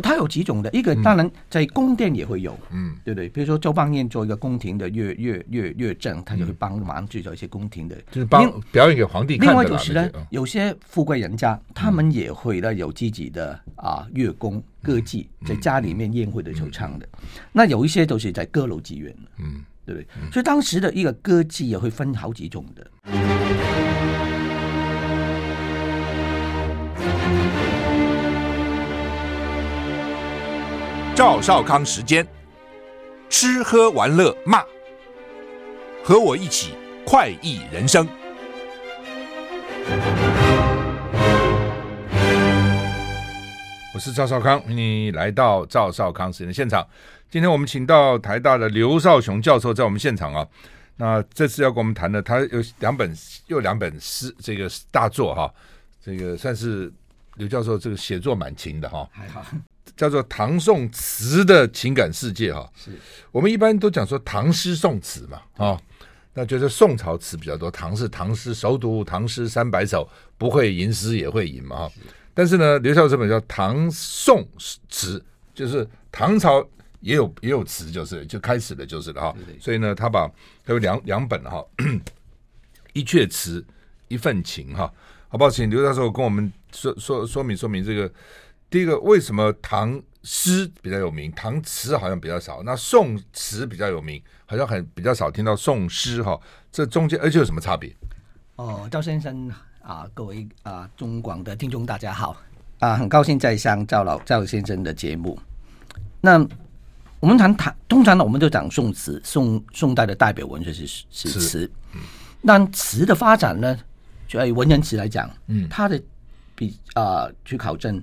它有几种的，一个当然在宫殿也会有，嗯，对不对？比如说周邦彦做一个宫廷的乐乐乐乐正，他就会帮忙制造一些宫廷的，就是帮表演给皇帝。另外就是呢，有些富贵人家，他们也会呢有自己的啊乐工歌伎，在家里面宴会的时候唱的。那有一些都是在歌楼妓院，嗯，对不对？所以当时的一个歌妓也会分好几种的。赵少康时间，吃喝玩乐骂，和我一起快意人生。我是赵少康，你来到赵少康时间的现场。今天我们请到台大的刘少雄教授在我们现场啊。那这次要跟我们谈的，他有两本又两本诗，这个大作哈，这个算是刘教授这个写作蛮勤的哈。还好。叫做唐宋词的情感世界哈，是我们一般都讲说唐诗宋词嘛啊，那觉得宋朝词比较多，唐是唐诗，熟读唐诗三百首，不会吟诗也会吟嘛哈。但是呢，刘教授这本叫唐宋词，就是唐朝也有也有词，就是就开始了就是了哈。所以呢，他把他有两两本哈，一阙词，一份情哈。好不好？请刘教授跟我们说说说明说明这个。第一个，为什么唐诗比较有名，唐词好像比较少？那宋词比较有名，好像很比较少听到宋诗哈。这中间而且有什么差别？哦，赵先生啊，各位啊，中广的听众大家好啊，很高兴再上赵老赵先生的节目。那我们谈唐，通常呢，我们就讲宋词，宋宋代的代表文学是是词。嗯，那词的发展呢，就以文人词来讲，嗯，它的比啊去考证。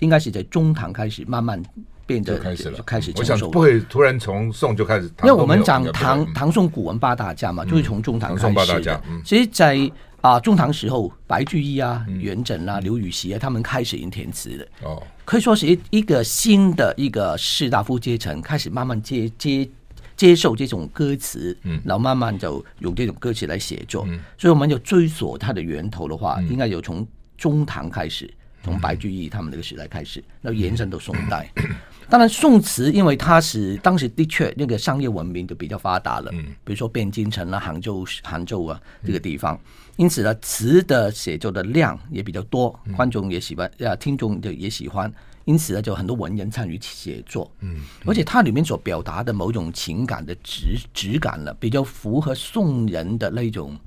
应该是在中唐开始慢慢变得开始了，就开始。我想不会突然从宋就开始，因为我们讲唐唐宋古文八大家嘛，就是从中唐开始的。其实，在啊中唐时候，白居易啊、元稹啊、刘禹锡啊，他们开始吟填词的。哦，可以说是一一个新的一个士大夫阶层开始慢慢接接接受这种歌词，嗯，然后慢慢就用这种歌词来写作。所以我们就追索它的源头的话，应该有从中唐开始。从白居易他们那个时代开始，那延伸到宋代。当然，宋词因为它是当时的确那个商业文明就比较发达了，比如说汴京城啊、杭州、杭州啊这个地方，因此呢，词的写作的量也比较多，观众也喜欢，啊，听众就也喜欢，因此呢，就很多文人参与写作。嗯，而且它里面所表达的某种情感的质质感了，比较符合宋人的那种。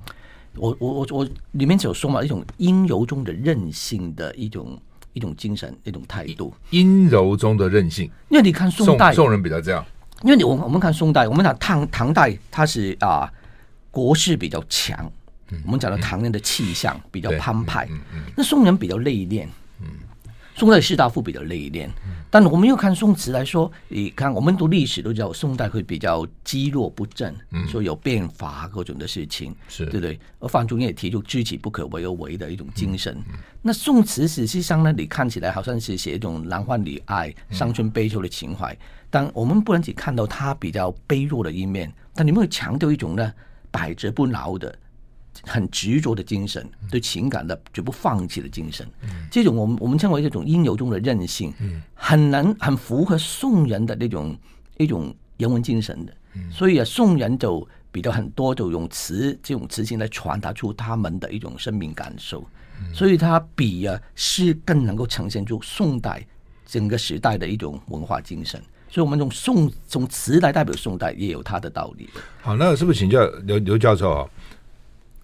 我我我我里面只有说嘛，一种阴柔中的韧性的一种一种精神，一种态度。阴柔中的韧性，因为你看宋代宋，宋人比较这样。因为你我我们看宋代，我们讲唐唐代，他是啊国势比较强，嗯、我们讲的唐人的气象比较澎湃，嗯嗯嗯、那宋人比较内敛。嗯宋代士大夫比较内敛，但我们又看宋词来说，你看我们读历史都知道，宋代会比较积弱不振，说有变法各种的事情，是对不对？而范仲淹也提出知己不可为而为的一种精神。那宋词实际上呢，你看起来好像是写一种男欢女爱、伤春悲秋的情怀，但我们不能只看到他比较卑弱的一面，但你们会强调一种呢百折不挠的。很执着的精神，对情感的绝不放弃的精神，嗯、这种我们我们称为这种阴柔中的韧性，嗯、很难很符合宋人的那种一种人文精神的。嗯、所以啊，宋人就比较很多就用词这种词性来传达出他们的一种生命感受，嗯、所以他比啊诗更能够呈现出宋代整个时代的一种文化精神。所以，我们用宋从词来代表宋代，也有它的道理。好，那是不是请教刘刘教授啊？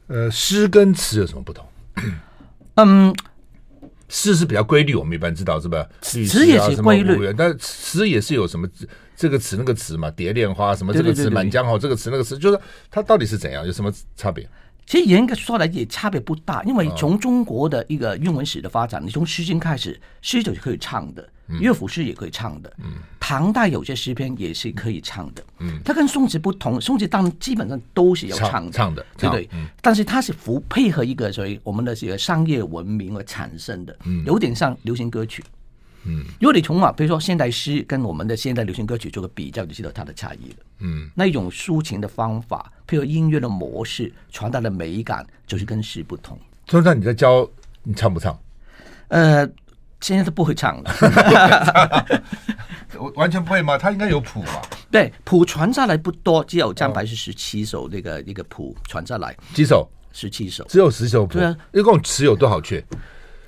呃，诗跟词有什么不同？嗯，诗是比较规律，我们一般知道是吧？词也是规律，但词也是有什么这个词那个词嘛？蝶恋花什么这个词，《满江红》这个词那个词，就是它到底是怎样？有什么差别？其实严格说来也差别不大，因为从中国的一个韵文史的发展，你从《诗经》开始，诗就是可以唱的。乐府诗也可以唱的，嗯、唐代有些诗篇也是可以唱的。嗯，它跟宋词不同，宋词当然基本上都是要唱的，唱，的，对不对？嗯、但是它是符配合一个所谓我们的这个商业文明而产生的，嗯、有点像流行歌曲。嗯，如果你从啊，比如说现代诗跟我们的现代流行歌曲做个比较，就知道它的差异了。嗯，那一种抒情的方法，配合音乐的模式，传达的美感，就是跟诗不同。通常你在教，你唱不唱？呃。现在都不会唱了。我 完全不会吗？他应该有谱吧？对，谱传下来不多，只有张白是十七首那个一个谱传下来，几首？十七首，只有十首谱。对啊，一共词有多少阙？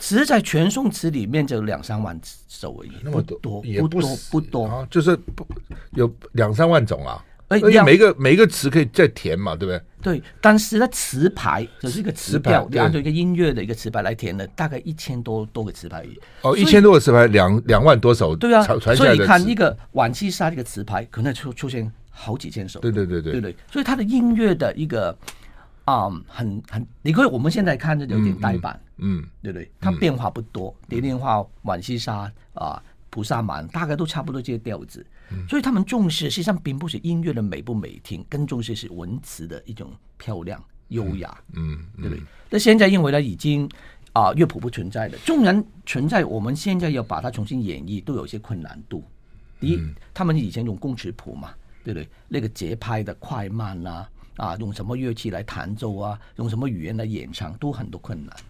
词在全宋词里面就两三万首而已，那么多，多也不多不多，啊，就是不有两三万种啊。而且每一个每一个词可以再填嘛，对不对？对，但是呢，词牌就是一个词调，你按照一个音乐的一个词牌来填的，大概一千多多个词牌。哦，一千多个词牌，两两万多首。对啊，所以你看一个晚期沙这个词牌，可能出出现好几千首。对对对对，对对。所以它的音乐的一个啊，很很，你可以我们现在看着有点呆板，嗯，对不对？它变化不多，蝶恋花、浣溪沙啊。菩萨蛮大概都差不多这些调子，嗯、所以他们重视实际上并不是音乐的美不美听，更重视是文词的一种漂亮优雅，嗯，嗯嗯对不对？那现在因为呢已经啊乐谱不存在了，纵然存在，我们现在要把它重新演绎都有些困难度。第一，嗯、他们以前用工尺谱嘛，对不对？那个节拍的快慢啊，啊用什么乐器来弹奏啊，用什么语言来演唱都很多困难，嗯、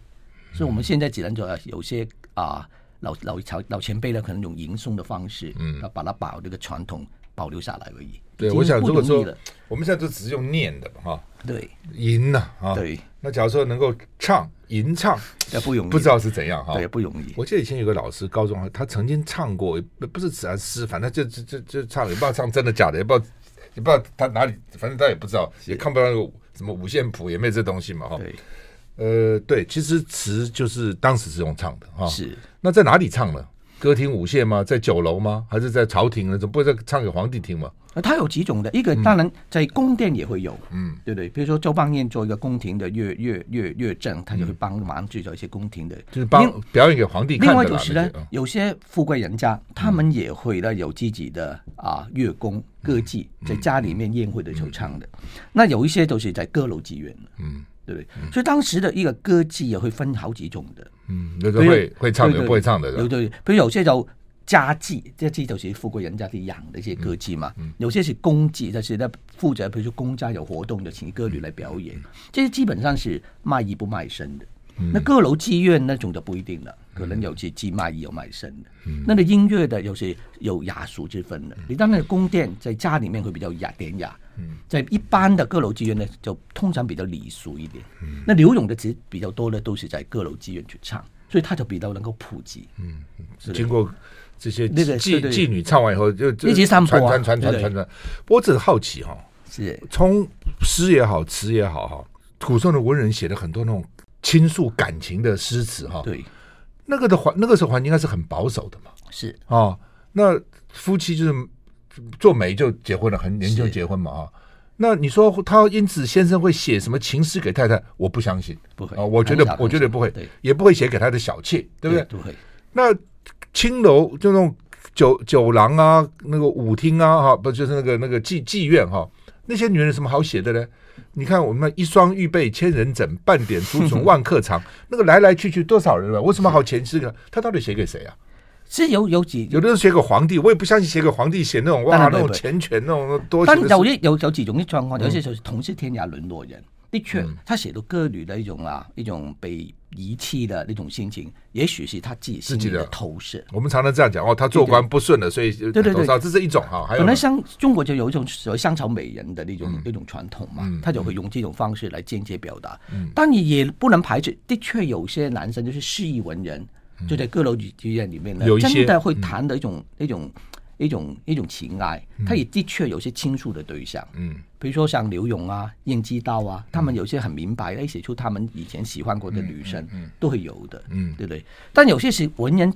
所以我们现在只能说有些啊。老老朝老前辈呢，可能用吟诵的方式，嗯，把它把这个传统保留下来而已。对，我想如果说我们现在都只是用念的嘛，哈，对，吟呐，啊，对。那假如说能够唱吟唱，也不容易，不知道是怎样哈，对，不容易。我记得以前有个老师，高中他曾经唱过，不是自然诗，反正就就就就唱，也不知道唱真的假的，也不知道也不知道他哪里，反正他也不知道，也看不到那个什么五线谱，也没有这东西嘛，哈。对。呃，对，其实词就是当时是用唱的哈。是，那在哪里唱呢？歌厅舞榭吗？在酒楼吗？还是在朝廷呢？怎么不会在唱给皇帝听吗？呃，它有几种的，一个当然在宫殿也会有，嗯，对不对？比如说周邦彦做一个宫廷的乐乐乐乐正，他就会帮忙制造一些宫廷的，就是帮表演给皇帝看的。另外就是呢，有些富贵人家，他们也会呢有自己的啊乐工歌妓，在家里面宴会的时候唱的。那有一些都是在歌楼妓院，嗯。对不对？所以当时的一个歌妓也会分好几种的，嗯，有的会会唱的，不会唱的，有对，比如有些叫家妓，这妓就是富贵人家的养的一些歌妓嘛，有些是公妓，就是在负责，比如说公家有活动就请歌女来表演，这些基本上是卖艺不卖身的。那歌楼妓院那种就不一定了，可能有些既卖艺又卖身的。那个音乐的有些有雅俗之分的，你当那个宫殿在家里面会比较雅典雅。在一般的歌楼妓院呢，就通常比较礼俗一点。嗯、那刘勇的词比较多的都是在歌楼妓院去唱，所以他就比较能够普及。嗯，是经过这些那个妓妓女唱完以后，就一直传传传传传传。不过，只是好奇哈，是从诗也好，词也好哈，古宋的文人写的很多那种倾诉感情的诗词哈。对，那个的环那个时候环境应该是很保守的嘛。是啊，那夫妻就是。做媒就结婚了，很年轻就结婚嘛啊？那你说他因此先生会写什么情诗给太太？我不相信，不会啊！我觉得我觉得不会，也不会写给他的小妾，对不对？不会。那青楼就那种酒酒廊啊，那个舞厅啊，哈，不就是那个那个妓妓院哈？那些女人有什么好写的呢？你看我们一双玉被千人枕，半点朱唇万客长，那个来来去去多少人了？为什么好前诗呢？他到底写给谁啊？是有有几有的人写给皇帝，我也不相信写给皇帝写那种哇那种钱权那种多。但有一有有几种的状况，有些时候是同是天涯沦落人，的确，他写的歌女的一种啊，一种被遗弃的那种心情，也许是他自己心里的投射。我们常常这样讲哦，他做官不顺了，所以对对对，这是一种哈。可能像中国就有一种所谓香草美人的那种那种传统嘛，他就会用这种方式来间接表达。但你也不能排斥，的确有些男生就是诗意文人。就在歌楼剧院里面呢，真的会谈的一种、一种、一种、一种情爱。他也的确有些倾诉的对象，嗯，比如说像柳永啊、晏几道啊，他们有些很明白，哎，写出他们以前喜欢过的女生，都会有的，嗯，对不对？但有些是文人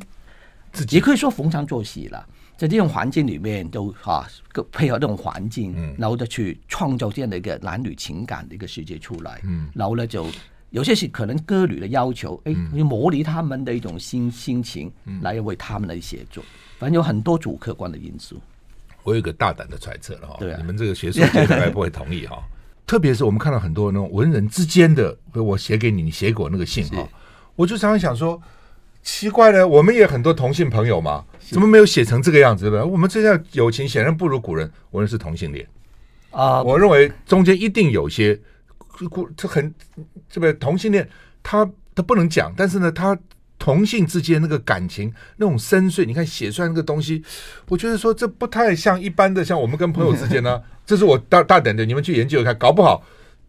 自己，也可以说逢场作戏了，在这种环境里面都啊，配合这种环境，然后就去创造这样的一个男女情感的一个世界出来，嗯，然后呢就。有些是可能歌女的要求，哎，磨砺他们的一种心心情，来为他们来写作。反正有很多主客观的因素。我有一个大胆的揣测了哈，对啊，你们这个学术界大概不会同意哈。特别是我们看到很多那种文人之间的，我写给你，你写给我那个信哈，我就常常想说，奇怪了，我们也很多同性朋友嘛，怎么没有写成这个样子的？我们这样友情显然不如古人，我们是同性恋啊，我认为中间一定有些。这很这个同性恋，他他不能讲，但是呢，他同性之间那个感情那种深邃，你看写出来那个东西，我觉得说这不太像一般的，像我们跟朋友之间呢，这是我大大胆的，你们去研究一下，搞不好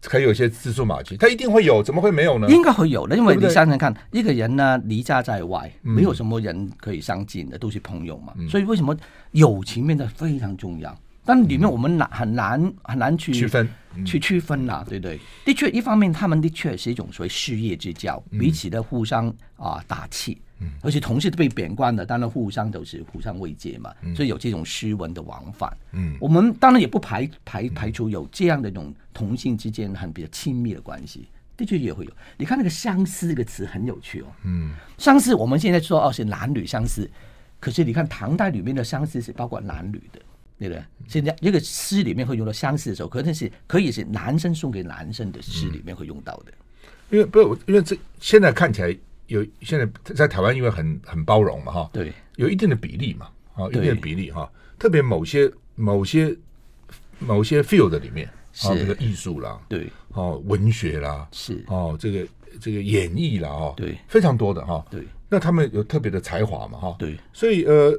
还有一些蛛丝马迹，他一定会有，怎么会没有呢？应该会有的，因为你想想看，一个人呢离家在外，没有什么人可以相近的，都是朋友嘛，所以为什么友情变得非常重要？但里面我们难很难很难去区分，去区分呐、啊，对对。的确，一方面他们的确是一种所谓事业之交，彼此的互相啊打气，而且同事都被贬官的，当然互相都是互相慰藉嘛，所以有这种诗文的往返。嗯，我们当然也不排排排除有这样的一种同性之间很比较亲密的关系，的确也会有。你看那个相思这个词很有趣哦，嗯，相思我们现在说哦是男女相思，可是你看唐代里面的相思是包括男女的。对不对？现在一个诗里面会用到相似的时候，可能是可以是男生送给男生的诗里面会用到的。因为不是，因为这现在看起来有现在在台湾，因为很很包容嘛，哈，对，有一定的比例嘛，啊，一定的比例哈。特别某些某些某些 field 里面，啊，这个艺术啦，对，哦，文学啦，是哦，这个这个演绎啦，哦，对，非常多的哈，对。那他们有特别的才华嘛，哈，对，所以呃。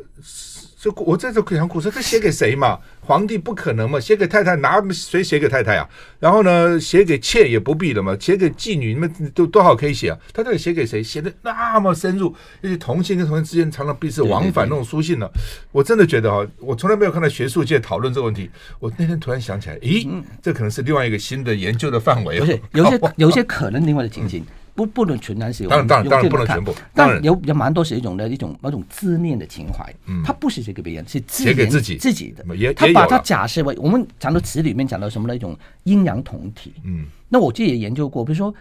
这我这就想，古诗这写给谁嘛？皇帝不可能嘛，写给太太哪谁写给太太啊？然后呢，写给妾也不必了嘛，写给妓女，你们都多好可以写啊。他到底写给谁？写的那么深入，而且同性跟同性之间常常彼此往返那种书信呢？我真的觉得哈，我从来没有看到学术界讨论这个问题。我那天突然想起来，咦，这可能是另外一个新的研究的范围。不是，有些 有些可能另外的情形。不不能全然是有，当然当然当然不能全部，但有有蛮多是一种的一种某种自恋的情怀，嗯，他不是写给别人，是写给自己。自己的，他把它假设为我们讲到词里面讲到什么的一种阴阳同体，嗯，那我自己也研究过，比如说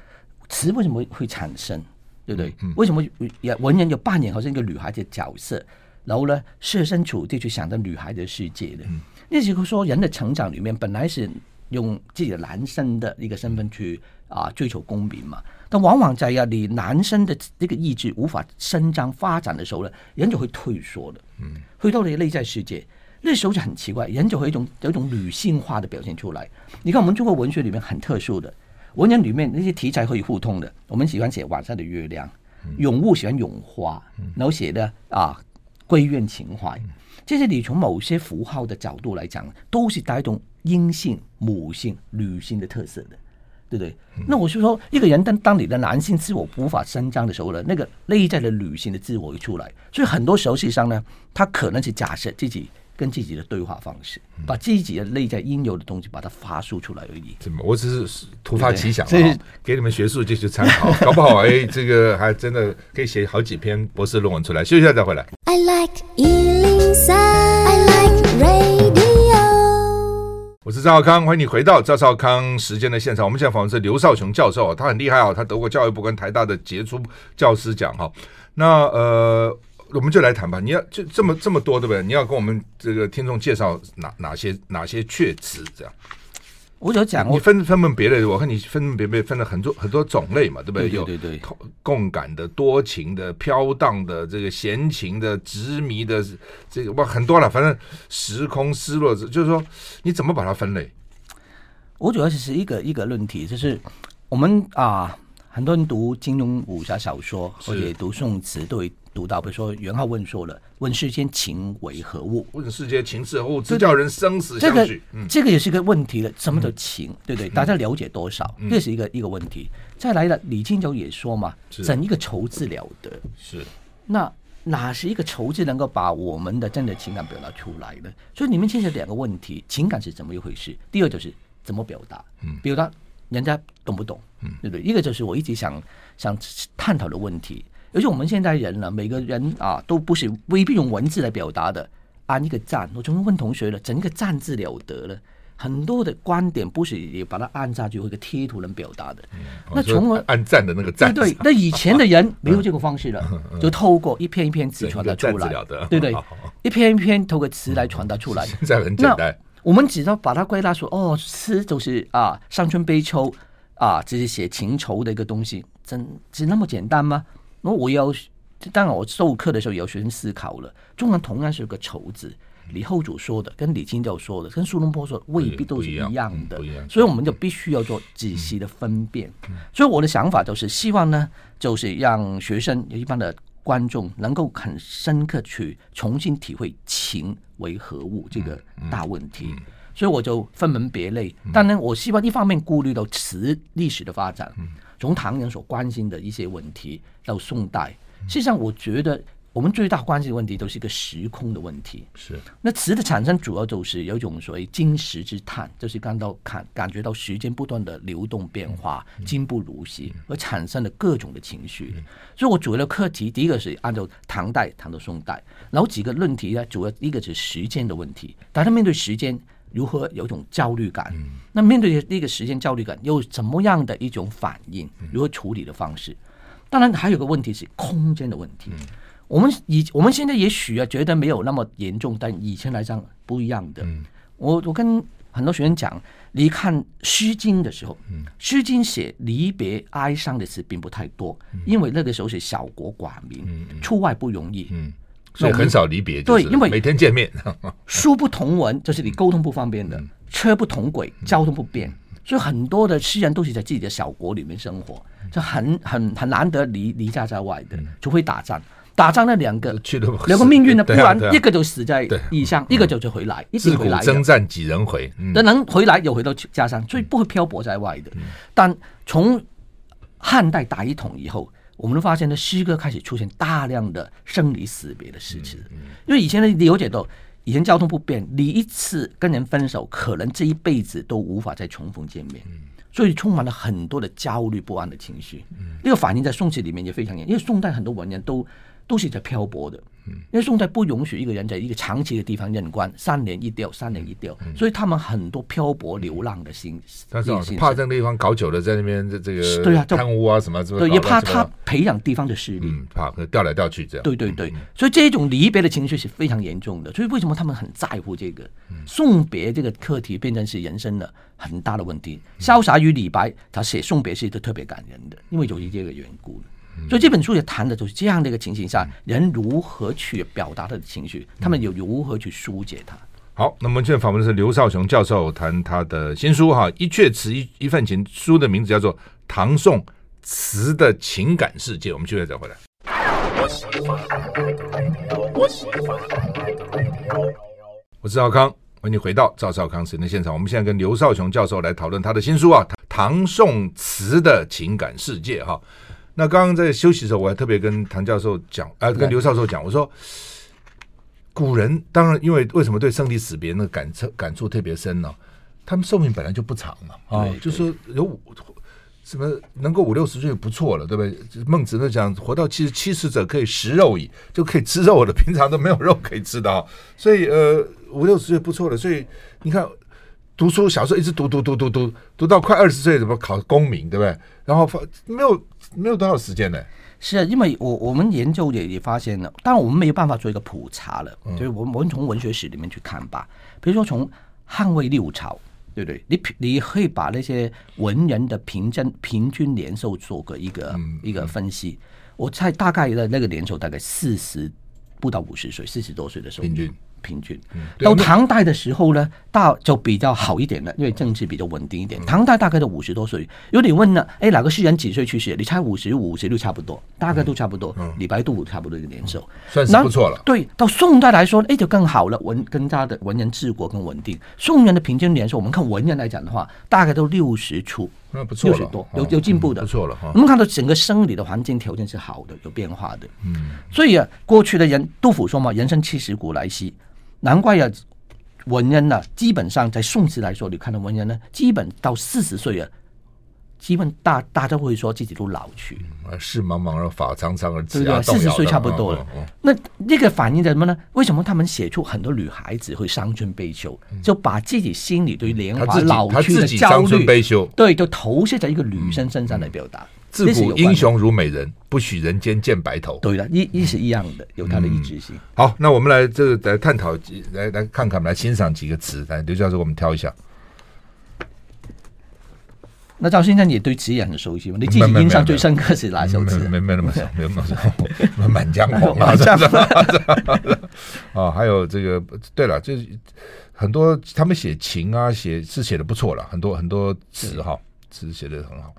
词为什么会产生，对不对？为什么也文人有扮演好像一个女孩子的角色，然后呢设身处地去想着女孩的世界的，那时候说人的成长里面本来是用自己的男生的一个身份去啊追求公平嘛。但往往在呀，你男生的这个意志无法伸张发展的时候呢，人就会退缩了。嗯，回到你的内在世界，那时候就很奇怪，人就会一种有一种女性化的表现出来。你看我们中国文学里面很特殊的文人里面那些题材可以互通的，我们喜欢写晚上的月亮，咏物喜欢咏花，然后写的啊闺怨情怀，这些你从某些符号的角度来讲，都是带动阴性、母性、女性的特色的。对不对？那我就说，一个人当当你的男性自我无法伸张的时候呢，那个内在的女性的自我一出来，所以很多时候实际上呢，他可能是假设自己跟自己的对话方式，把自己的内在应有的东西把它发述出来而已。怎么？我只是突发奇想啊，给你们学术界去参考，搞不好哎，这个还真的可以写好几篇博士论文出来。休息一下再回来。I like 我是赵少康，欢迎你回到赵少康时间的现场。我们现在访问是刘少雄教授，他很厉害哦，他得过教育部跟台大的杰出教师奖哈。那呃，我们就来谈吧。你要就这么这么多，对不对？你要跟我们这个听众介绍哪哪些哪些确词这样。我有讲，你分分门别类，我看你分门别类分了很多很多种类嘛，对不对？对对对，共感的、多情的、飘荡的、这个闲情的、执迷的，这个哇很多了。反正时空失落，就是说你怎么把它分类？我主要是是一个一个论题，就是我们啊，很多人读金庸武侠小说或者读宋词都会。读到，比如说元好问说了：“问世间情为何物？问世间情是何物？这叫人生死相许。”这个这个也是一个问题了。什么叫情？嗯、对不对？大家了解多少？嗯、这是一个一个问题。再来了，李清照也说嘛：“怎一个愁字了得？”是。那哪是一个愁字能够把我们的真的情感表达出来的？所以你们牵扯两个问题：情感是怎么一回事？第二就是怎么表达？嗯，表达人家懂不懂？嗯，对不对？一个就是我一直想想探讨的问题。而且我们现在人呢，每个人啊，都不是未必用文字来表达的。按一个赞，我总是问同学了，整个赞字了得了。很多的观点不是也把它按下去，或者贴图能表达的。嗯、那从而按赞的那个赞，对对。那以前的人没有这个方式了，嗯嗯、就透过一篇一篇词传达出来，对对，一篇一篇透过词来传达出来。现在很简单，我们只要把它归纳说，哦，诗就是啊，伤春悲秋啊，这是写情愁的一个东西，真是那么简单吗？那我要当然我授课的时候也要学生思考了，中文同样是个愁字。李后主说的，跟李清照说的，跟苏东坡说的，未必都是一样的，所以我们就必须要做仔细的分辨。所以我的想法就是希望呢，就是让学生有一般的观众能够很深刻去重新体会情为何物这个大问题。所以我就分门别类。当然，我希望一方面顾虑到词历史的发展，从唐人所关心的一些问题到宋代，实际上我觉得。我们最大关心的问题都是一个时空的问题。是，那词的产生主要就是有一种所谓金石之叹，就是感到感感觉到时间不断的流动变化，今不如昔，而产生了各种的情绪。所以我主要的课题，第一个是按照唐代谈到宋代，然后几个论题呢，主要一个是时间的问题，大家面对时间如何有一种焦虑感？那面对这个时间焦虑感，又怎么样的一种反应？如何处理的方式？当然还有个问题是空间的问题。我们以我们现在也许啊觉得没有那么严重，但以前来讲不一样的。嗯、我我跟很多学生讲，你看《诗经》的时候，嗯，《诗经》写离别哀伤的词并不太多，嗯、因为那个时候是小国寡民，嗯、出外不容易，嗯，所以很少离别。对，因为每天见面，书不同文，就是你沟通不方便的；嗯、车不同轨，交通不便，嗯、所以很多的诗人都是在自己的小国里面生活，就很很很难得离离家在外的，除非打仗。打仗那两个，两个命运呢？不然一个就死在异乡，一个就就回来，一直回来。征战几人回？那能回来又回到家乡，所以不会漂泊在外的。但从汉代打一统以后，我们发现呢，诗歌开始出现大量的生离死别的事情。因为以前的了解到，以前交通不便，你一次跟人分手，可能这一辈子都无法再重逢见面，所以充满了很多的焦虑不安的情绪。这个反映在宋词里面也非常严，因为宋代很多文人都。都是在漂泊的，因为宋代不允许一个人在一个长期的地方任官，三年一调，三年一调，所以他们很多漂泊流浪的心。但是怕这个地方搞久了，在那边这这个对啊，贪污啊什么，对，也怕他培养地方的势力，怕调来调去这样。对对对，所以这种离别的情绪是非常严重的。所以为什么他们很在乎这个送别这个课题，变成是人生的很大的问题。潇洒与李白，他写送别是一个特别感人的，因为由于这个缘故。所以这本书也谈的就是这样的一个情形下，人如何去表达他的情绪，他们又如何去疏解他。好，那么我们现在访问的是刘少雄教授，谈他的新书哈，《一阙词一一份情》，书的名字叫做《唐宋词的情感世界》。我们继续再回来。我是赵康，欢迎你回到赵少康时间的现场。我们现在跟刘少雄教授来讨论他的新书啊，《唐宋词的情感世界》哈。那刚刚在休息的时候，我还特别跟唐教授讲，啊，跟刘教授讲，我说，古人当然因为为什么对生离死别那个感触感触特别深呢？他们寿命本来就不长嘛，啊，就说有五什么能够五六十岁就不错了，对不对？孟子那讲，活到七十七十者可以食肉矣，就可以吃肉了，平常都没有肉可以吃的啊，所以呃五六十岁不错了，所以你看。读书小时候一直读读读读读读到快二十岁，怎么考功名，对不对？然后没有没有多少时间呢？是啊，因为我我们研究也也发现了，当然我们没有办法做一个普查了，嗯、就是我们我们从文学史里面去看吧。比如说从汉魏六朝，对不对？你你可以把那些文人的平均平均年寿做个一个、嗯、一个分析。我猜大概的那个年寿大概四十不到五十岁，四十多岁的时候平均。平均到唐代的时候呢，大就比较好一点了，因为政治比较稳定一点。唐代大概都五十多岁，如果你问了，哎，哪个诗人几岁去世？你猜五十五、五十六差不多，大概都差不多。李白杜甫差不多的年寿，算是不错了。对，到宋代来说，哎，就更好了，文更加的文人治国更稳定。宋人的平均年寿，我们看文人来讲的话，大概都六十出，那不错了，六十多，有有进步的，不错了哈。我们看到整个生理的环境条件是好的，有变化的。嗯，所以啊，过去的人，杜甫说嘛，“人生七十古来稀”。难怪呀，文人呢，基本上在宋词来说，你看到文人呢，基本到四十岁啊，基本大大家会说自己都老去。世茫茫而发苍苍而对对，四十岁差不多了。那那个反映在什么呢？为什么他们写出很多女孩子会伤春悲秋，就把自己心里对年华老去的焦虑，对，就投射在一个女生身上来表达。自古英雄如美人，不许人间见白头。对的，一一是一样的，有它的一致性。嗯、好，那我们来这个来探讨，来来看看，来欣赏几个词。来，刘教授，我们挑一下。那赵先生也对词也很熟悉吗？你自己印象最深刻是哪首词？没没那么熟，没有那么熟。满江红啊，这样 啊，还有这个，对了，就是很多他们写情啊，写是写的不错了，很多很多词哈，词写的很好。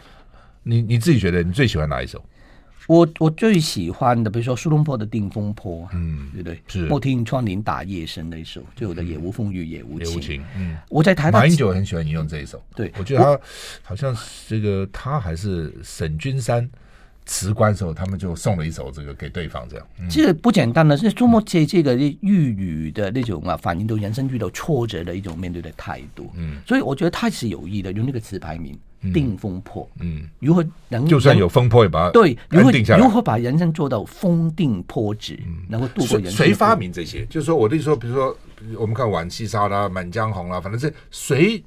你你自己觉得你最喜欢哪一首？我我最喜欢的，比如说苏东坡的《定风波》，嗯，对不对？是莫听窗棂打夜声那一首，就有的也无风雨也无情，嗯，我在台大马英九很喜欢引用这一首，对，我觉得他好像这个他还是沈君山辞官的时候，他们就送了一首这个给对方，这样。嗯、这个不简单的是苏东坡借这个粤语的那种啊，反映都人生遇到挫折的一种面对的态度，嗯，所以我觉得他是有意的，用那个词牌名。定风波，嗯，如何能就算有风波也把它对，如何如何把人生做到风定波直，能够度过人生？谁发明这些？就是说，我的意思说，比如说，我们看浣溪沙啦、满江红啦，反正是谁？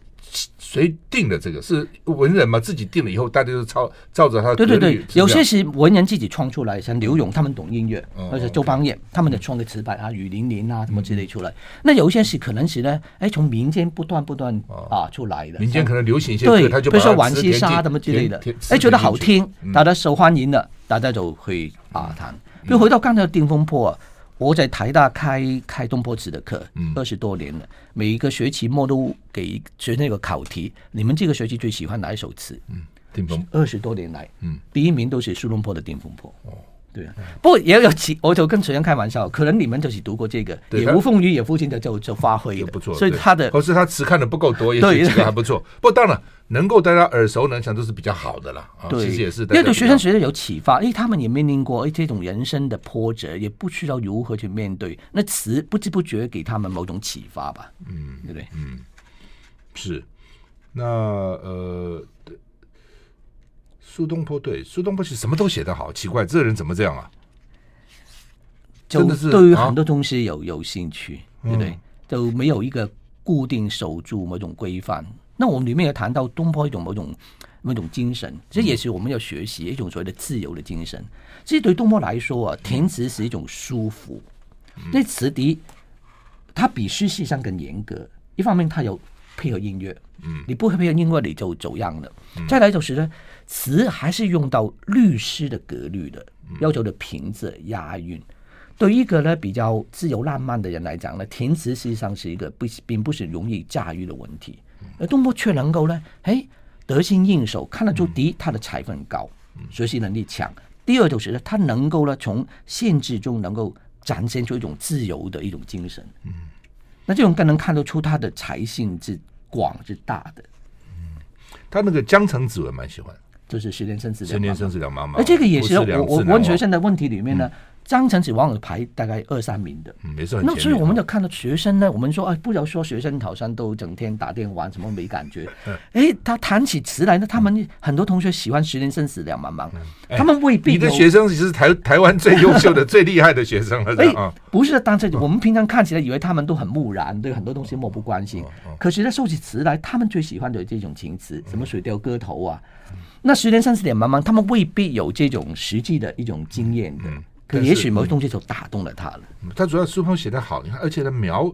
谁定的这个是文人嘛？自己定了以后，大家就照照着他。对对对，有些是文人自己创出来，像刘勇他们懂音乐，或者周邦彦他们的创个词牌啊，雨霖铃啊什么之类出来。那有一些是可能是呢，哎，从民间不断不断啊出来的。民间可能流行一些，对，他就比如说浣溪沙什么之类的，哎，觉得好听，大家受欢迎了，大家就会啊弹。比如回到刚才的定风波。我在台大开开东坡词的课，二十多年了。每一个学期末都给学生一个考题，你们这个学期最喜欢哪一首词？嗯，定风。二十多年来，嗯，第一名都是苏东坡的《定风波》。哦。对啊，不过也有其，我就跟学生开玩笑，可能你们就是读过这个，也无风雨也父亲的，就就发挥不错。所以他的，或是他词看的不够多，也许这个 还不错。不过当然能够大家耳熟能详都是比较好的了。对，其实也是，因为对学生学的有启发，哎，他们也面临过哎这种人生的波折，也不知道如何去面对。那词不知不觉给他们某种启发吧？嗯，对不对？嗯，是。那呃。苏东坡对苏东坡是什么都写得好，奇怪，这人怎么这样啊？真的是对于很多东西有有兴趣，对不对？都没有一个固定守住某种规范。那我们里面也谈到东坡一种某种某种精神，这也是我们要学习一种所谓的自由的精神。其实对东坡来说啊，填词是一种舒服。那词笛，它比诗实际上更严格。一方面，它有配合音乐，嗯，你不会配合音乐，你就走样了。再来就是呢。词还是用到律诗的格律的，要求的平仄押韵。对一个呢比较自由浪漫的人来讲呢，填词实际上是一个不并不是容易驾驭的问题。而东坡却能够呢，哎，得心应手，看得出第一他的才分高，学习能力强。第二就是呢，他能够呢从限制中能够展现出一种自由的一种精神。嗯，那这种更能看得出他的才性之广是大的。嗯，他那个江城子我蛮喜欢。就是十年生死，十年生死两茫茫。而这个也是我我文学生的问题里面呢，江城子往往排大概二三名的。嗯，没错。那所以我们就看到学生呢，我们说啊，不要说学生好像都整天打电玩，什么没感觉。哎，他谈起词来呢，他们很多同学喜欢十年生死两茫茫，他们未必。你的学生是台台湾最优秀的、最厉害的学生了。哎，不是，当这我们平常看起来以为他们都很木然，对很多东西漠不关心。可是他，说起词来，他们最喜欢的这种情词，什么《水调歌头》啊。那十年三十年茫茫，他们未必有这种实际的一种经验的，也许某些东西就打动了他了。他主要书风写得好，你看，而且他描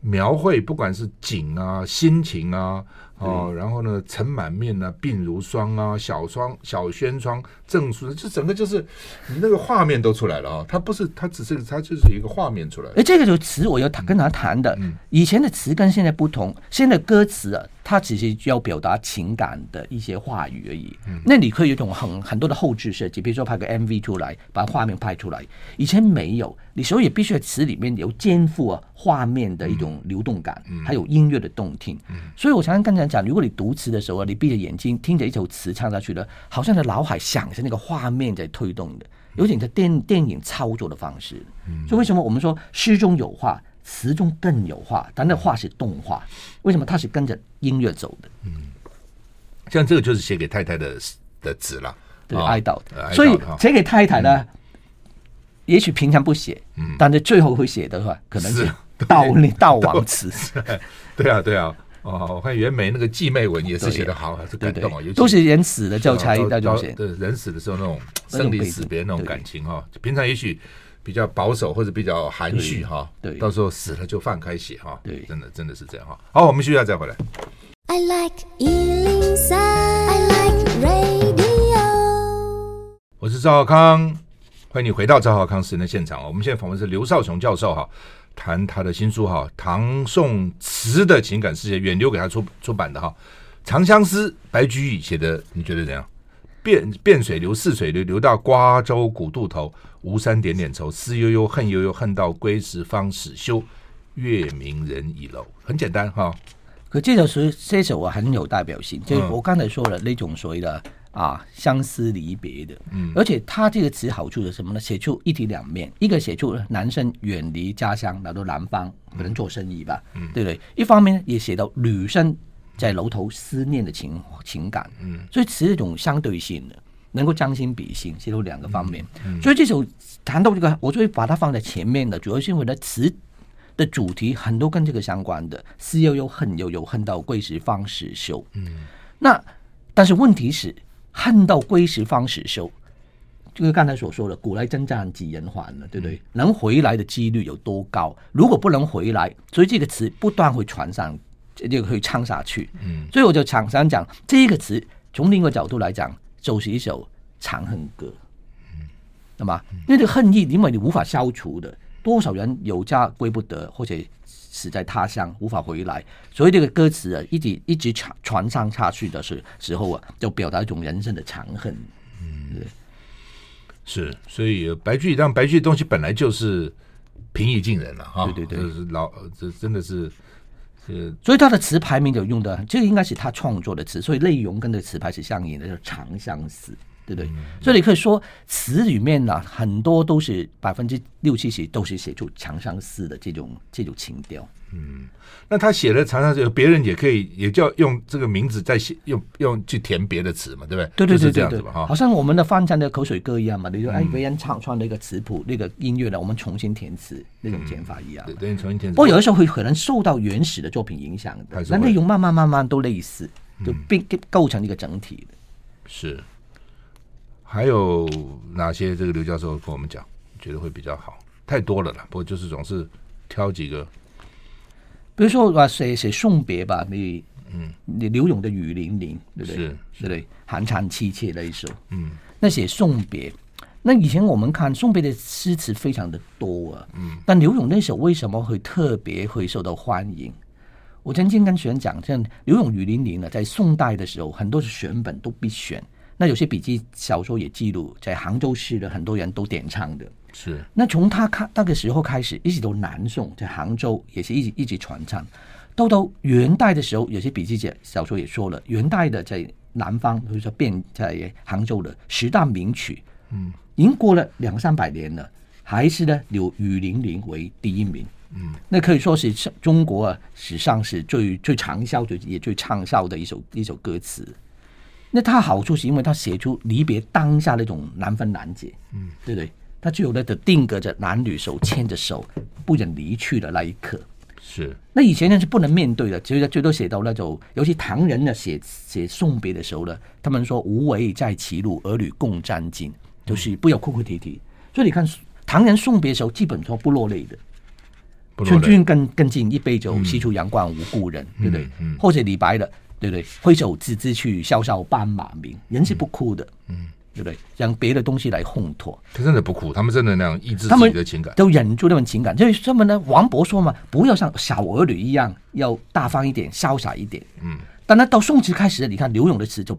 描绘，不管是景啊、心情啊。哦，然后呢，尘满面啊，鬓如霜啊，小霜小轩窗正书，就整个就是你那个画面都出来了啊！它不是，它只是它就是一个画面出来。哎，这个就词我要谈跟他谈的，嗯、以前的词跟现在不同，现在歌词啊，它只是要表达情感的一些话语而已。嗯、那你可以有一种很很多的后置设计，比如说拍个 MV 出来，把画面拍出来。以前没有，你所以必须在词里面有肩负啊画面的一种流动感，嗯、还有音乐的动听。嗯、所以我常常跟人讲，如果你读词的时候啊，你闭着眼睛听着一首词唱下去了，好像在脑海想着那个画面在推动的，有点在电电影操作的方式。嗯、所以为什么我们说诗中有画，词中更有画？但那画是动画，为什么它是跟着音乐走的？嗯，像这个就是写给太太的的词了，对，哀悼的。所以写给太太呢，嗯、也许平常不写，嗯，但是最后会写的话，可能是悼念悼亡词。对啊，对啊。哦，我看袁枚那个《祭妹文》也是写的好，还是感动啊，都是人死的教差异大家写。对，人死的时候那种 生离死别那种感情哈，平常也许比较保守或者比较含蓄哈，对，到时候死了就放开写哈，对，真的真的是这样哈。好，我们需要再回来。I like 103, I like radio。我是赵浩康，欢迎你回到赵浩康时的现场。我们现在访问是刘少雄教授哈。谈他的新书哈，唐宋词的情感世界，远流给他出出版的哈，《长相思》，白居易写的，你觉得怎样？汴汴水流，泗水流，流到瓜洲古渡头，吴山点点愁，思悠悠，恨悠悠，恨到归时方始休。月明人已楼，很简单哈。可这首诗，这首啊很有代表性，就我刚才说了那种所谓的啊相思离别的，嗯，而且他这个词好处是什么呢？写出一体两面，一个写出男生远离家乡来到南方可能做生意吧，嗯，对不对？一方面也写到女生在楼头思念的情情感，嗯，所以词一种相对性的，能够将心比心，写出两个方面，嗯，所以这首谈到这个，我就会把它放在前面的，主要是因为呢词。的主题很多跟这个相关的，思悠悠，恨悠悠，恨到归时方始休。嗯，那但是问题是，恨到归时方始休，就是刚才所说的“古来征战几人还”了，对不对？能回来的几率有多高？如果不能回来，所以这个词不断会传上，就会唱下去。嗯，所以我就常常讲，这个词从另一个角度来讲，就是一首长恨歌。嗯，那么那个恨意，因为你无法消除的。多少人有家归不得，或者死在他乡无法回来，所以这个歌词啊，一直一直传传唱下去的时时候啊，就表达一种人生的长恨。嗯，是，所以白居易，但白居易的东西本来就是平易近人了哈。对对对，是老，这真的是，是，所以他的词牌名就用的，这个应该是他创作的词，所以内容跟这个词牌是相应的，就是长相思。对不对？所以你可以说词里面呢，很多都是百分之六七十都是写出长相思的这种这种情调。嗯，那他写了长相思，别人也可以也叫用这个名字再写，用用去填别的词嘛，对不对？对对对对对，好像我们的翻唱的口水歌一样嘛，你说哎，别人唱唱那个词谱那个音乐呢，我们重新填词那种填法一样。对，对，重新填词。不过有的时候会可能受到原始的作品影响的，那内容慢慢慢慢都类似，就并构成一个整体的。是。还有哪些？这个刘教授跟我们讲，觉得会比较好？太多了啦，不过就是总是挑几个。比如说，啊，写写送别吧，你嗯，你柳永的雨霖铃，对不对？是，对不对？寒蝉凄切那一首，嗯，那写送别，那以前我们看送别的诗词非常的多啊，嗯，但柳永那首为什么会特别会受到欢迎？我曾经跟学员讲，像柳永雨霖铃呢，在宋代的时候，很多是选本都必选。那有些笔记小说也记录，在杭州市的很多人都点唱的。是。那从他看那个时候开始，一直都南宋，在杭州也是一直一直传唱。到到元代的时候，有些笔记小说也说了，元代的在南方，比如说变在杭州的十大名曲，嗯，已经过了两三百年了，还是呢，有雨霖铃为第一名。嗯，那可以说是中国啊史上是最最长销、最也最畅销的一首一首歌词。那它好处是因为它写出离别当下那种难分难解，嗯，对不对？它最后呢，就定格着男女手牵着手不忍离去的那一刻。是。那以前呢是不能面对的，所以最多写到那种，尤其唐人呢写写送别的时候呢，他们说无为在歧路，儿女共沾巾，就是不要哭哭啼啼。所以你看唐人送别的时候，基本上不落泪的。劝君更更尽一杯酒，西出阳关无故人，对不对？嗯。或者李白的。对不对？挥手之之去，笑笑斑马鸣。人是不哭的，嗯，嗯对不对？让别的东西来烘托。他真的不哭，他们真的那样抑制自己的情感，都忍住那种情感。就是什么呢？王勃说嘛，不要像小儿女一样，要大方一点，潇洒一点。嗯。但那到宋词开始，你看柳永的词就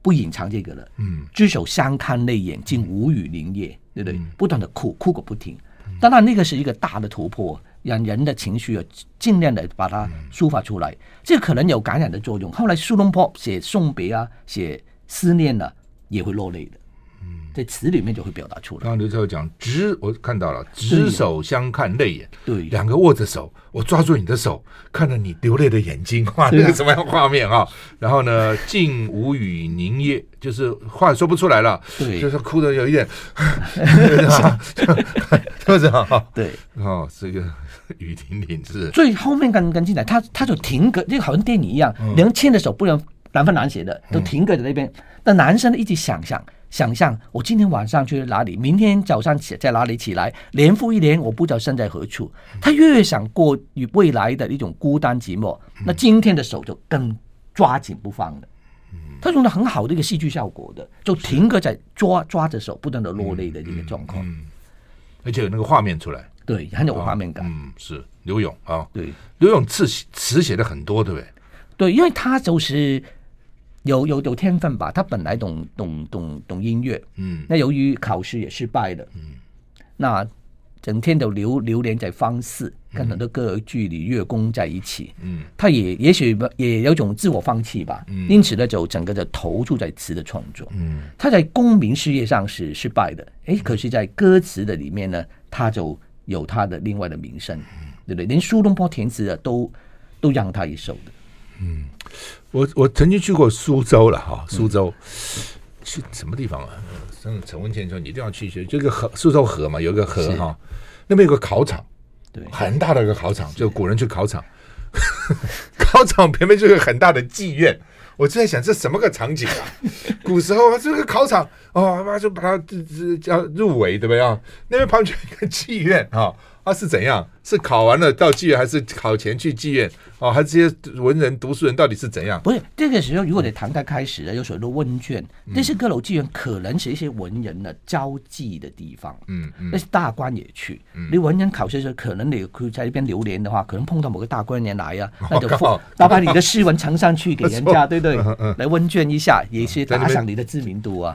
不隐藏这个了。嗯。执手相看泪眼，竟无语凝噎，对不对？嗯、不断的哭，哭个不停。当然，那个是一个大的突破。让人的情绪啊，尽量的把它抒发出来，嗯、这可能有感染的作用。后来苏东坡写送别啊，写思念呢、啊，也会落泪的。嗯，在词里面就会表达出来。刚刚刘教授讲，执我看到了，执手相看泪眼，对，两个握着手，我抓住你的手，看着你流泪的眼睛，哇，那个什么样画面啊？然后呢，竟无语凝噎，就是话说不出来了，对，就是哭的有一点，是不是啊？对，哦，这个。雨停停是最后面刚刚进来，他他就停格，就好像电影一样，连牵的手不能难分难舍的，都停格在那边。那男生一直想象，想象我今天晚上去哪里，明天早上起在哪里起来，年复一年，我不知道身在何处。他越想过与未来的一种孤单寂寞，那今天的手就更抓紧不放了。他用了很好的一个戏剧效果的，就停格在抓抓着手，不断的落泪的这个状况，嗯，而且有那个画面出来，对，很有画面感。嗯，是刘勇啊，对，刘勇词词写的很多，对不对？对，因为他就是有有有天分吧，他本来懂懂懂懂音乐，嗯，那由于考试也失败了，嗯，那。整天都流流连在方式，跟很多歌剧里乐工在一起。嗯，他也也许也有种自我放弃吧。嗯，因此呢，就整个就投注在词的创作。嗯，他在功名事业上是失败的，哎，可是，在歌词的里面呢，他就有他的另外的名声，对不对？连苏东坡填词的都都让他一手的。嗯，我我曾经去过苏州了哈，苏州。嗯去什么地方啊？嗯，陈文倩说你一定要去学，这个河苏州河嘛，有一个河哈，那边有个考场，对，很大的一个考场，就古人去考场，考场旁边就是很大的妓院，我就在想这什么个场景啊？古时候这个考场哦，妈就把它这这叫入围对不对啊？那边旁边一个妓院啊。他、啊、是怎样？是考完了到妓院，还是考前去妓院？哦，还是这些文人读书人到底是怎样？不是这个时候，如果你唐代开始了，有许多问卷，那些阁楼妓院可能是一些文人的交际的地方。嗯嗯，那些大官也去。嗯、你文人考试的时候，可能你可以在一边流连的话，可能碰到某个大官人来呀、啊，那就把把你的诗文呈上去给人家，对不对？来问卷一下，也是打响你的知名度啊。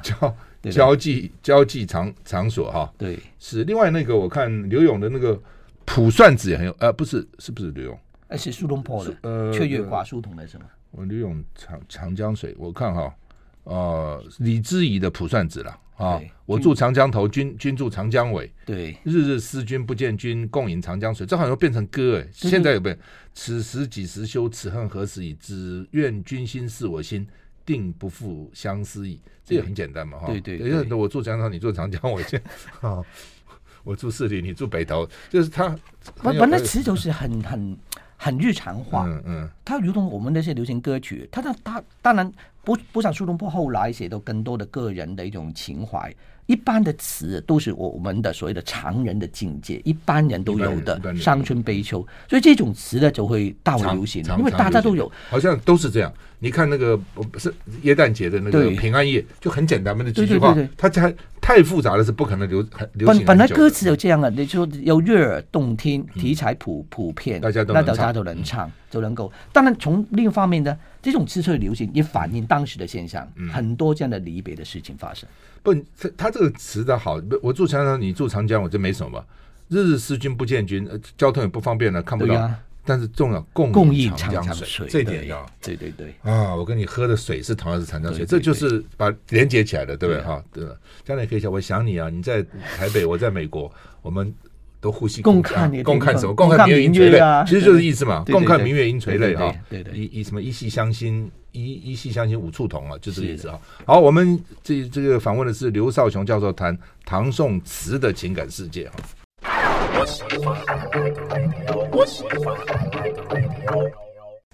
交际交际场场所哈，对，是另外那个我看刘勇的那个《卜算子》也很有，呃，不是，是不是刘勇？哎，是苏东坡的，呃，雀月寡书同的是吗？我刘勇长长江水，我看哈，呃，李之仪的《卜算子》了啊，我住长江头，君君住长江尾，对，日日思君不见君，共饮长江水，这好像变成歌哎，现在有没有？此时几时休？此恨何时已？只愿君心似我心。定不负相思意，这也很简单嘛，哈。对对，对，对，我住江上，你住长江，我先，啊，我住市里，你住北头，就是他。本本来词就是很很很日常化，嗯嗯，它如同我们那些流行歌曲，它它它当然不不像苏东坡后来写的更多的个人的一种情怀。一般的词都是我们的所谓的常人的境界，一般人都有的伤春悲秋，所以这种词呢就会大为流行，因为大家都有，好像都是这样。你看那个不是耶诞节的那个平安夜，就很简单嘛，那几句话，它太太复杂了，是不可能流很流行。本本来歌词有这样的，你说要悦耳动听，题材普普遍，大家都那大家都能唱，都能够。当然从另一方面呢，这种词汇流行也反映当时的现象，很多这样的离别的事情发生。不，他他这个词的好，我住长江，你住长江，我就没什么。日日思君不见君，交通也不方便了，看不到。啊、但是重要，共饮长江水，这点要。对对对。啊，我跟你喝的水是同样是长江水，这就是把连接起来的，对不对？哈，对。将来可以想，我想你啊，你在台北，我在美国，我们。都呼吸共看，共看什么？共看明月映垂泪，其实就是意思嘛。共看明月映垂泪啊，对对，以以什么一夕相亲，一一夕相亲五处同啊，就这个意思啊。好，我们这这个访问的是刘少雄教授，谈唐宋词的情感世界啊。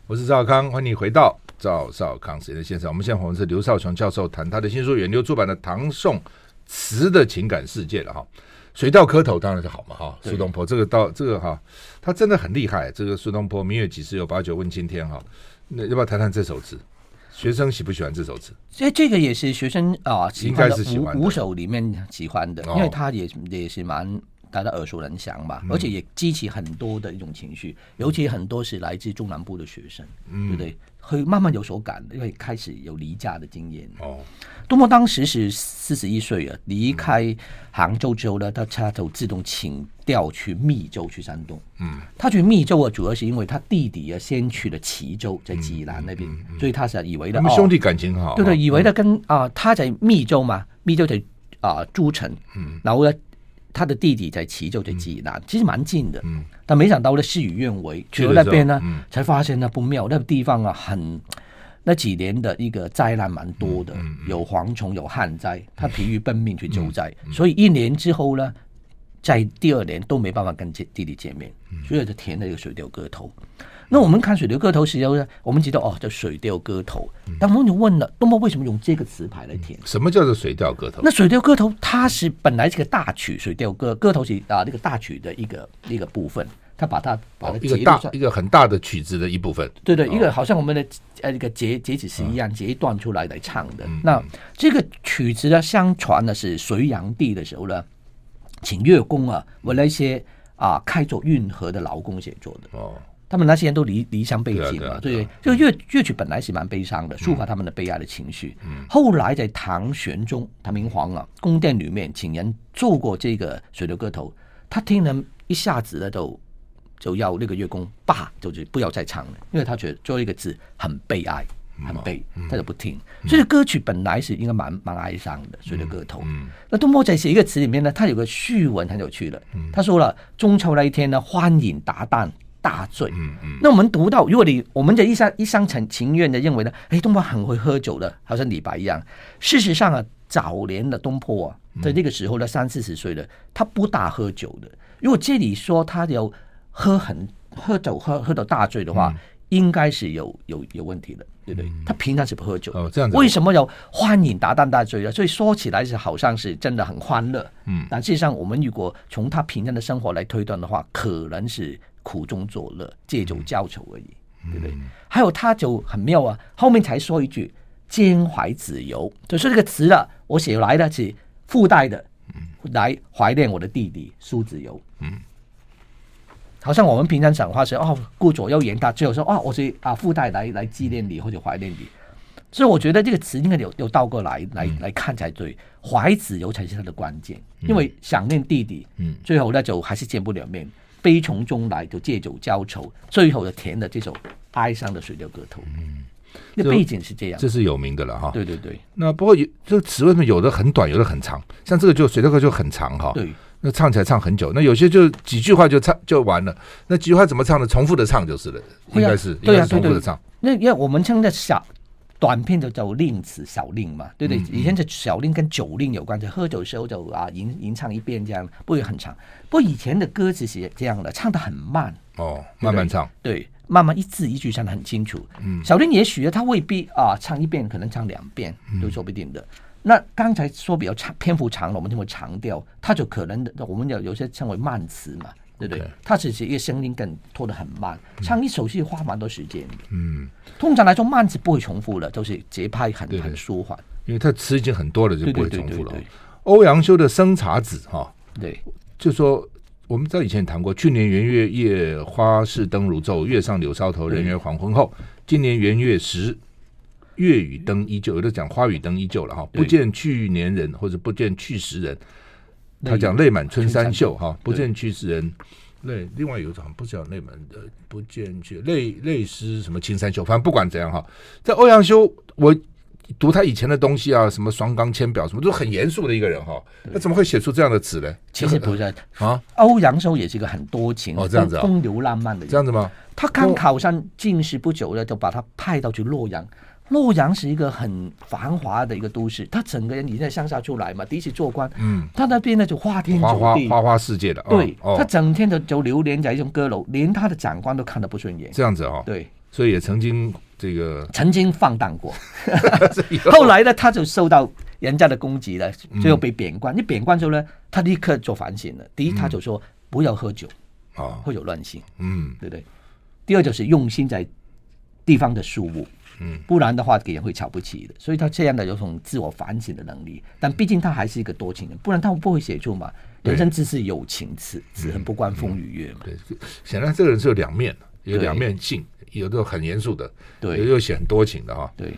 我是赵少康，欢迎你回到赵少康时间的现场。我们现在访问是刘少雄教授，谈他的新书远流出版的《唐宋词的情感世界》了哈。水到磕头当然是好嘛哈，苏东坡这个到这个哈，他真的很厉害。这个苏东坡“明月几时有，把酒问青天”哈，那要不要谈谈这首词？学生喜不喜欢这首词？所以这个也是学生啊，应该是喜欢五首里面喜欢的，因为他也也是蛮大家耳熟能详吧，而且也激起很多的一种情绪，尤其很多是来自中南部的学生，对不对？会慢慢有所感，因为开始有离家的经验。哦，东坡当时是四十一岁啊，离开杭州之后呢，他他就自动请调去密州去山东。嗯，他去密州啊，主要是因为他弟弟啊先去了齐州，在济南那边，嗯嗯嗯、所以他是以为的。他们兄弟感情好。哦、对对，以为的跟啊、呃，他在密州嘛，密州在啊诸城，嗯，然后呢。他的弟弟在齐州，在济南，其实蛮近的。嗯，但没想到呢，事与愿违，去了那边呢，嗯、才发现那不妙。那个地方啊，很那几年的一个灾难蛮多的，嗯嗯、有蝗虫，有旱灾，他疲于奔命去救灾，所以一年之后呢，在第二年都没办法跟弟弟见面，所以就填了一个《水调歌头》。那我们看《水调歌头》时候呢，我们知道哦，叫《水调歌头》。但我们就问了，东坡为什么用这个词牌来填？什么叫做《水调歌头》？那《水调歌头》它是本来是个大曲，《水调歌》歌头是啊，那个大曲的一个一个部分。他把它把它一个大一个很大的曲子的一部分。对对，一个好像我们的呃一个节节子是一样，截一段出来来唱的。那这个曲子呢，相传呢是隋炀帝的时候呢，请乐工啊，为那些啊开凿运河的劳工写作的。哦。他们那些人都离离乡背景嘛，对，这个乐乐曲本来是蛮悲伤的，抒发他们的悲哀的情绪。嗯，后来在唐玄宗、唐明皇啊宫殿里面请人做过这个水流歌头，他听了一下子呢，就就要那个乐工罢，就是不要再唱了，因为他觉得最后一个字很悲哀，很悲，他就不听。所以歌曲本来是应该蛮蛮哀伤的，水流歌头。嗯，那东坡在写一个词里面呢，他有个序文很有趣的，他说了中秋那一天呢，欢饮达旦。大醉，嗯嗯，那我们读到，如果你我们的一厢一厢情情愿的认为呢，哎，东坡很会喝酒的，好像李白一样。事实上啊，早年的东坡啊，在那个时候呢，三四十岁的他不大喝酒的。如果这里说他有喝很喝酒喝喝到大醉的话，嗯、应该是有有有问题的，对不对？他平常是不喝酒哦，这样子。为什么要欢饮达旦大醉呢？所以说起来是好像是真的很欢乐，嗯，但实际上我们如果从他平常的生活来推断的话，可能是。苦中作乐，借酒浇愁而已，嗯、对不对？还有他就很妙啊，后面才说一句“兼怀子由”，就是这个词了。我写来的是附带的，来怀念我的弟弟苏子由。嗯，好像我们平常讲话是哦，顾左右言他，最后说哦，我是啊附带来来纪念你或者怀念你。所以我觉得这个词应该有有倒过来来来看才对，怀子由才是他的关键，因为想念弟弟，嗯，最后那就还是见不了面。悲从中来，就借酒浇愁，最后的填的这首哀伤的水调歌头。嗯，那背景是这样，这是有名的了哈。对对对。那不过有这个词为什么有的很短，有的很长？像这个就水调歌就很长哈。对。那唱起来唱很久，那有些就几句话就唱就完了。那几句话怎么唱呢？重复的唱就是了，应该是应该是重复的唱。那因为我们唱的小。短片就叫令词小令嘛，对不对？以前这小令跟酒令有关，就喝酒的时候就啊吟吟唱一遍这样，不会很长。不过以前的歌词是这样的，唱的很慢哦，慢慢唱，对，慢慢一字一句唱的很清楚。嗯，小令也许他未必啊唱一遍，可能唱两遍都说不定的。那刚才说比较长篇幅长了，我们就会长调，它就可能的，我们有有些称为慢词嘛。对不对？他只是一个声音更拖得很慢，唱一首是花蛮多时间的。嗯，通常来说慢是不会重复的，都是节拍很很舒缓。因为他词已经很多了，就不会重复了。欧阳修的《生查子》哈，对，就说我们在以前谈过，去年元月夜，花市灯如昼，月上柳梢头，人约黄昏后。今年元月时，月与灯依旧。有的讲花与灯依旧了哈，不见去年人，或者不见去时人。他讲泪满春山袖哈，不见去时人泪。另外有一种不知道泪满的，不见去泪泪湿什么青山秀。反正不管怎样哈，在欧阳修，我读他以前的东西啊，什么双纲千表什么，都很严肃的一个人哈。那怎么会写出这样的词呢？其实不是 啊，欧阳修也是一个很多情哦，这样子风流浪漫的人，这样子吗？他刚考上进士不久呢，就把他派到去洛阳。洛阳是一个很繁华的一个都市，他整个人你在乡下出来嘛，第一次做官，嗯，他那边呢就花天酒地，花花世界的，对，他整天就就流连在一种阁楼，连他的长官都看得不顺眼，这样子哦，对，所以也曾经这个曾经放荡过，后来呢，他就受到人家的攻击了，最后被贬官。一贬官之后呢，他立刻做反省了。第一，他就说不要喝酒，啊，会有乱性，嗯，对不对？第二就是用心在地方的事务。嗯，不然的话给人会瞧不起的，所以他这样的有种自我反省的能力。但毕竟他还是一个多情人，不然他不会写出嘛。人生自是有情词，只恨不关风雨月嘛。对，显然这个人是有两面，有两面性，有的很严肃的，对，又写很多情的哈。对，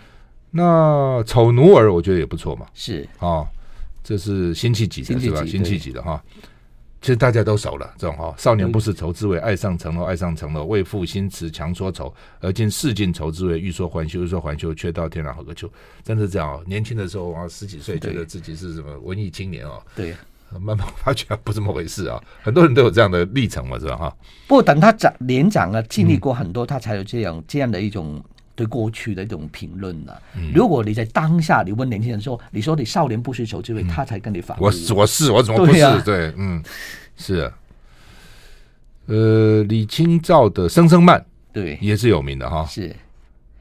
那丑奴儿我觉得也不错嘛。是啊，这是辛弃疾的是吧？辛弃疾的哈。其实大家都熟了，这种哈，少年不识愁滋味，爱上层楼，爱上层楼，为赋新词强说愁，而今识尽愁滋味，欲说还休，欲说还休，却道天涯好个秋。真的这样哦，年轻的时候啊，十几岁觉得自己是什么文艺青年哦，对，慢慢发觉不这么回事啊，很多人都有这样的历程嘛，是吧？哈，不过等他长年长了，经历过很多，他才有这样这样的一种。对过去的一种评论呢？如果你在当下，你问年轻人说：“你说你少年不识愁滋味，他才跟你反。”我我是我怎么不是？对，嗯，是啊。呃，李清照的《声声慢》对也是有名的哈。是，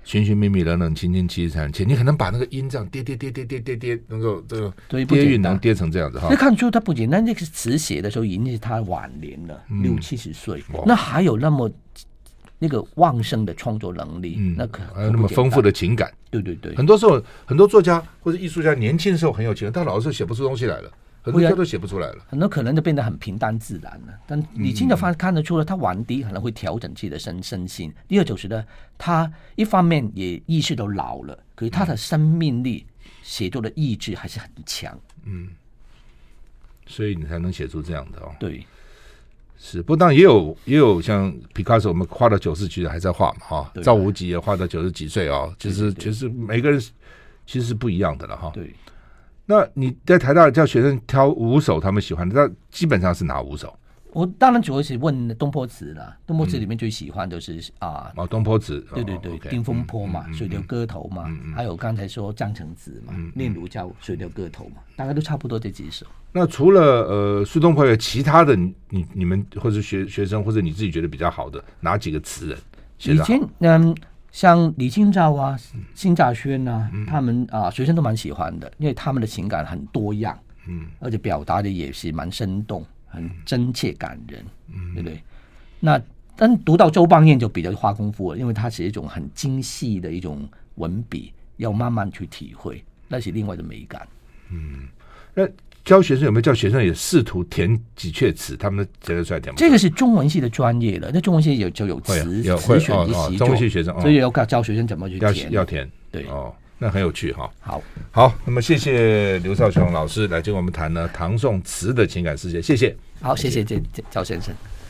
寻寻觅觅，冷冷清清，凄惨且你可能把那个音这样跌跌跌跌跌跌跌，能够这个跌韵能跌成这样子哈。那看出他不简单，那个词写的时候已经是他晚年了，嗯、六七十岁，那还有那么那个旺盛的创作能力，嗯、那可还有那么丰富的情感。对对对，很多时候很多作家或者艺术家年轻的时候很有情感，但老的时候写不出东西来了。很多都写不出来了，很多可能就变得很平淡自然了。但你清楚发看得出来，他晚低可能会调整自己的身身心。第二就是呢，他一方面也意识到老了，可是他的生命力、写作的意志还是很强。嗯，所以你才能写出这样的哦。对，是。不当然也有也有像皮卡索，我们画到九十几还在画嘛哈。赵无极也画到九十几岁哦。其实其实每个人其实是不一样的了哈。对。那你在台大叫学生挑五首他们喜欢的，那基本上是哪五首？我当然主要是问东坡词了。东坡词里面最喜欢就是、嗯、啊，哦，东坡词，对对对，丁风波嘛，嗯、水调歌头嘛，还有刚才说江城子嘛，念儒叫水调歌头嘛，大概都差不多这几首。那除了呃苏东坡，有其他的你你你们或者学学生或者你自己觉得比较好的哪几个词人？以前嗯。像李清照啊、辛稼轩啊，嗯、他们啊学生都蛮喜欢的，因为他们的情感很多样，嗯，而且表达的也是蛮生动、很真切感人，嗯，对不对？那但读到周邦彦就比较花功夫了，因为他是一种很精细的一种文笔，要慢慢去体会，那是另外的美感，嗯，那。教学生有没有叫学生也试图填几阙词？他们觉得出来填吗？这个是中文系的专业的，那中文系有就有词词选习，中文系学生，所以要教学生怎么去填。要填，对哦，那很有趣哈。好，好，那么谢谢刘少雄老师来跟我们谈呢唐宋词的情感世界，谢谢。好，谢谢这赵先生。